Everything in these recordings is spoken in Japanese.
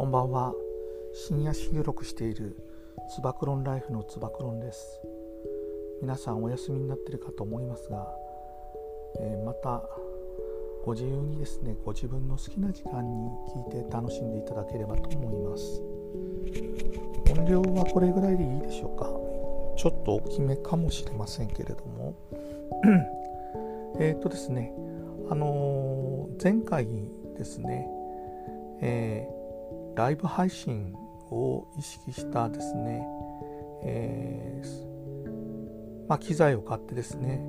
こんばんは。深夜収録しているつば九郎ライフのつば九郎です。皆さんお休みになってるかと思いますが、えー、またご自由にですねご自分の好きな時間に聞いて楽しんでいただければと思います。音量はこれぐらいでいいでしょうか。ちょっと大きめかもしれませんけれども。えっとですねあのー、前回ですねえー、ライブ配信を意識したですね、えー、まあ、機材を買ってですね、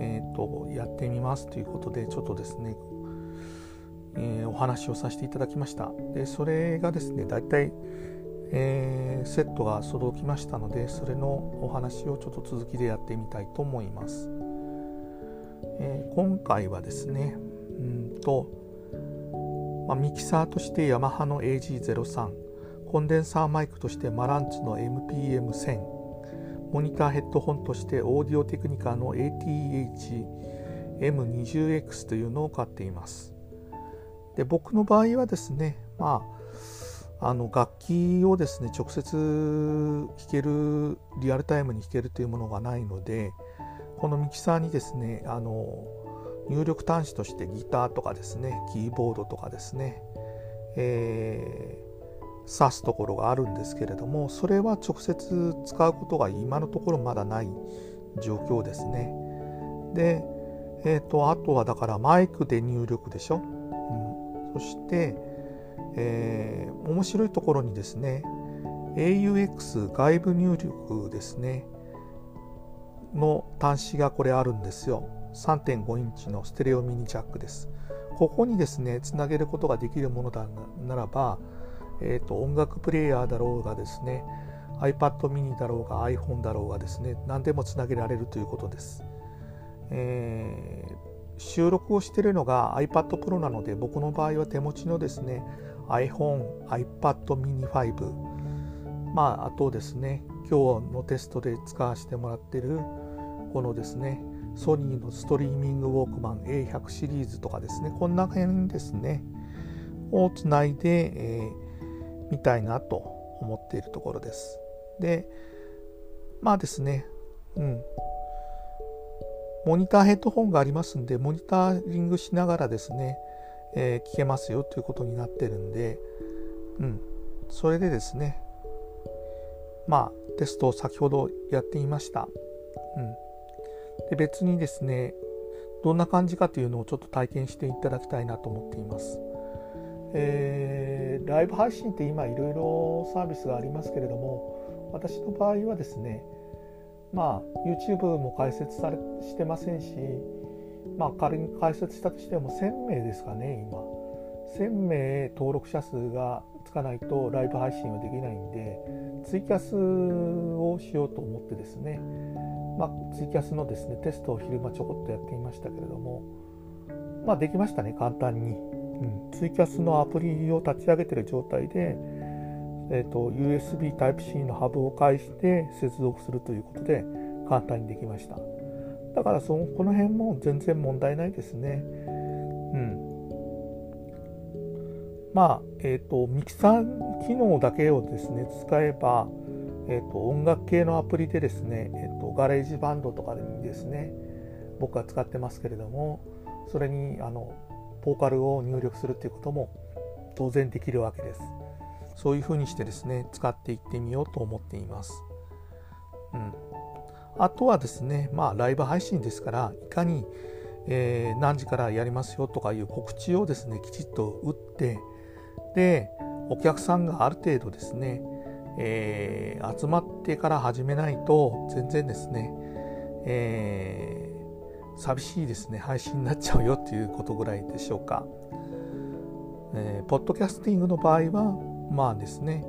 えーと、やってみますということでちょっとですね、えー、お話をさせていただきました。でそれがですね大体、えー、セットが届きましたのでそれのお話をちょっと続きでやってみたいと思います、え今回はですねうんとまあ、ミキサーとしてヤマハの AG03 コンデンサーマイクとしてマランツの MPM1000 モニターヘッドホンとしてオーディオテクニカの ATH-M20X というのを買っています。で僕の場合はですねまああの楽器をですね直接弾けるリアルタイムに弾けるというものがないのでこのミキサーにですねあの入力端子としてギターとかですねキーボードとかですね、えー、挿すところがあるんですけれどもそれは直接使うことが今のところまだない状況ですね。で、えーと、あとはだからマイクで入力でしょ、うん、そして、えー、面白いところにですね AUX 外部入力ですねの端子がこれあるんですよ。3.5インチのステレオミニジャックです。ここにですね、つなげることができるものだならば、えーと、音楽プレーヤーだろうがですね、iPad mini だろうが iPhone だろうがですね、何でもつなげられるということです。えー、収録をしているのが iPad Pro なので、僕の場合は手持ちのですね、iPhone、iPad mini 5、まあ、あとですね、今日のテストで使わせてもらっている、このですね、ソニーのストリーミングウォークマン A100 シリーズとかですね、こんな辺ですね、をつないで、えー、見たいなと思っているところです。で、まあですね、うん。モニターヘッドホンがありますんで、モニタリングしながらですね、えー、聞けますよということになってるんで、うん。それでですね、まあ、テストを先ほどやってみました。うん。で別にですねどんな感じかというのをちょっと体験していただきたいなと思っています。えー、ライブ配信って今いろいろサービスがありますけれども私の場合はですねまあ YouTube も開設されしてませんしまあ仮に開設したとしても1000名ですかね今1000名登録者数がつかないとライブ配信はできないんでツイキャスをしようと思ってですねまあ、ツイキャスのですねテストを昼間ちょこっとやってみましたけれども、まあ、できましたね簡単に、うん、ツイキャスのアプリを立ち上げてる状態で、えーと、USB Type-C のハブを介して接続するということで簡単にできました。だからそのこの辺も全然問題ないですね。うん。まあえっ、ー、とミキサー機能だけをですね使えばえーと、音楽系のアプリでですね、えー、 GarageBand とかにですね僕は使ってますけれどもそれにあのボーカルを入力するっていうことも当然できるわけです。そういうふうにしてですね使っていってみようと思っています、うん、あとはですねまあライブ配信ですからいかに、えー、何時からやりますよとかいう告知をですねきちっと打ってでお客さんがある程度ですねえー、集まってから始めないと全然ですね、えー、寂しいですね配信になっちゃうよっていうことぐらいでしょうか、えー、ポッドキャスティングの場合はまあですね、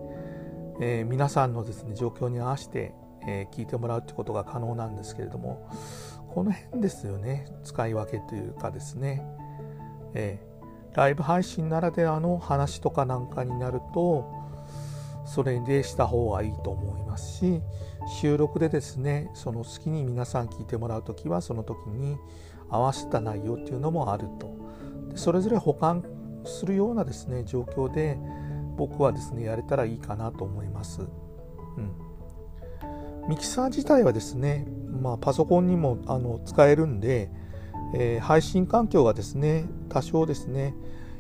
えー、皆さんのですね状況に合わせて、え、聞いてもらうってことが可能なんですけれどもこの辺ですよね使い分けというかですね、え、ライブ配信ならではの話とかなんかになるとそれでした方がいいと思いますし収録でですねその好きに皆さん聞いてもらう時はその時に合わせた内容っていうのもあるとそれぞれ保管するようなですね状況で僕はですねやれたらいいかなと思います。うんミキサー自体はですね、まあ、パソコンにもあの使えるんで、えー、配信環境がですね多少ですね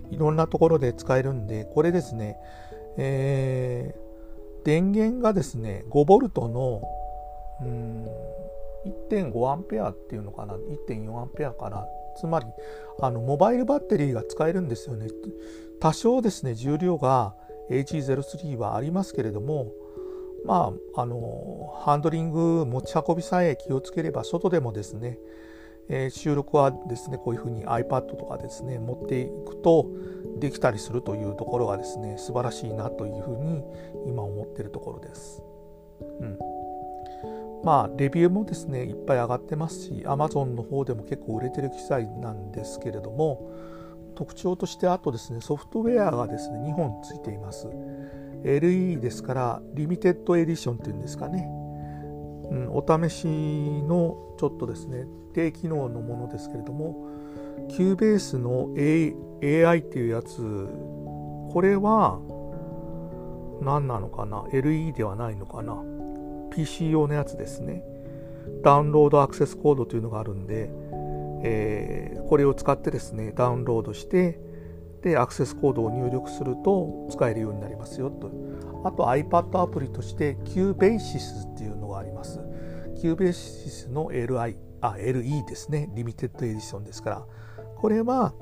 いろんなところで使えるんでこれですね、えー、電源がですね 5V のうん1.5アンペアっていうのかな1.4アンペアかな。つまりあのモバイルバッテリーが使えるんですよね。多少ですね重量が AG03 はありますけれどもまああのハンドリング持ち運びさえ気をつければ外でもですね、えー、収録はですねこういうふうに iPad とかですね持っていくとできたりするというところがですね素晴らしいなというふうに今思ってるところです。うんまあ、レビューもですね、いっぱい上がってますし、Amazon の方でも結構売れてる機材なんですけれども、特徴としてあとですね、ソフトウェアがですね、2本ついています。LE ですから、 Limited Edition っていうんですかね。うん、お試しのちょっとですね、低機能のものですけれども、 Cubase の、A、AI っていうやつ、これは何なのかな ?LE ではないのかな？PC 用のやつですね。ダウンロードアクセスコードというのがあるんで、えー、これを使ってですね、ダウンロードして、で、アクセスコードを入力すると使えるようになりますよと。あと iPad アプリとして QBasis っていうのがあります。QBasis の LI、あ、LE ですね。リミテッドエディションですから。これは、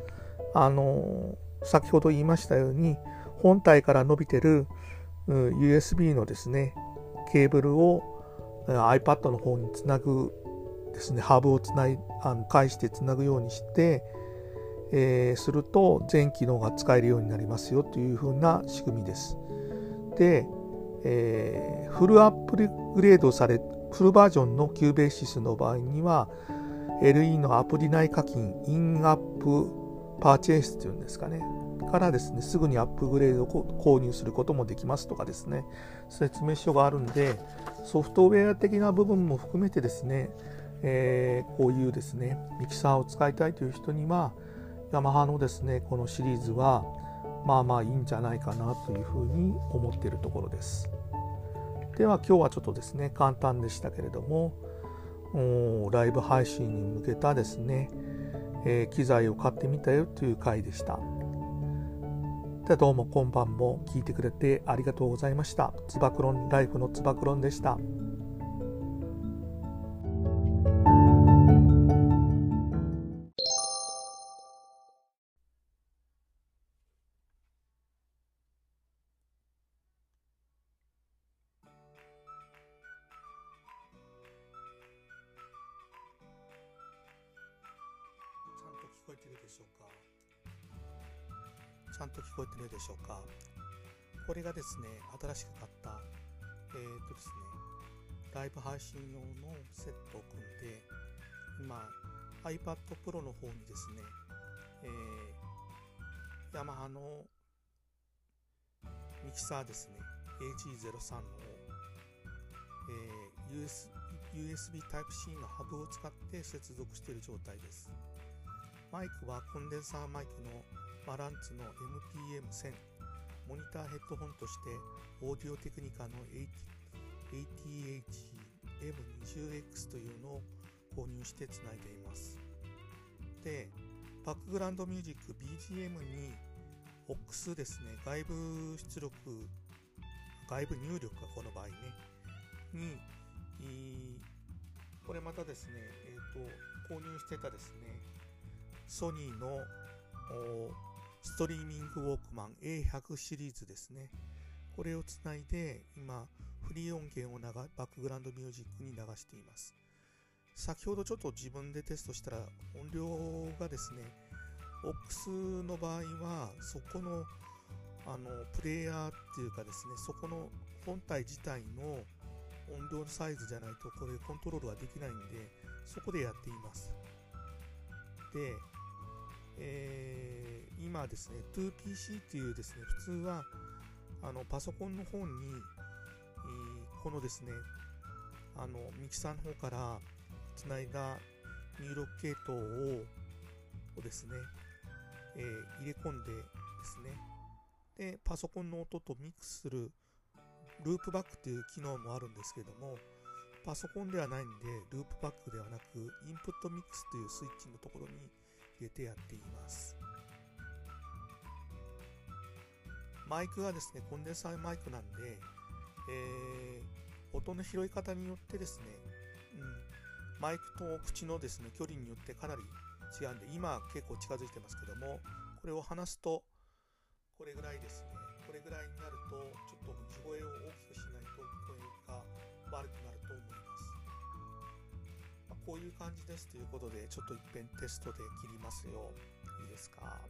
あの、先ほど言いましたように、本体から伸びてる USB のですね、ケーブルを iPad の方につなぐですね、ハブをつないあの返してつなぐようにして、えー、すると全機能が使えるようになりますよというふうな仕組みです。で、えー、フルアップグレードされ、フルバージョンの QBasis の場合には、LE のアプリ内課金、インアップパーチェイスというんですかね、からですね、すぐにアップグレードを購入することもできますとかですね、説明書があるんで、ソフトウェア的な部分も含めてですね、えー、こういうですね、ミキサーを使いたいという人には、ヤマハのですね、このシリーズは、まあまあいいんじゃないかなというふうに思っているところです。では今日はちょっとですね、簡単でしたけれども、ライブ配信に向けたですね、えー、機材を買ってみたよという回でした。でどうも今晩も聞いてくれてありがとうございました。つば九郎ライフのつば九郎でした。でしょうか？ちゃんと聞こえてるでしょうか？これがですね、新しく買った、えー、っとですね、ライブ配信用のセットを組んで、今、iPad Pro の方にですね、えー、ヤマハのミキサーですね、AG03 の、えー、US USB Type-C のハブを使って接続している状態です。マイクはコンデンサーマイクのマランツの MPM1000 モニターヘッドホンとしてオーディオテクニカの ATH-M20X というのを購入してつないでいます。でバックグラウンドミュージック BGM に OX ですね外部出力外部入力がこの場合ねにこれまたですね、えーと購入してたですねソニーのストリーミングウォークマン A100 シリーズですね。これをつないで今フリー音源を流バックグラウンドミュージックに流しています。先ほどちょっと自分でテストしたら音量がですね、OX の場合はそこのあのプレイヤーっていうかですね、そこの本体自体の音量のサイズじゃないとこれコントロールはできないんで、そこでやっています。で、えー、今ですね、2PC っていうですね、普通はあのパソコンの方に、え、このですね、あのミキサーの方からつないだ入力系統ををですね、えー、入れ込んでですね、でパソコンの音とミックスするループバックっていう機能もあるんですけどもパソコンではないんでループバックではなくインプットミックスというスイッチのところに入れてやっています。マイクがですねコンデンサーマイクなんで、えー、音の拾い方によってですね、うん、マイクと口のですね距離によってかなり違うんで今結構近づいてますけどもこれを離すとこれぐらいですね。これぐらいになるとちょっと地声をいう感じですということでちょっと一遍テストで切りますよ。いいですか？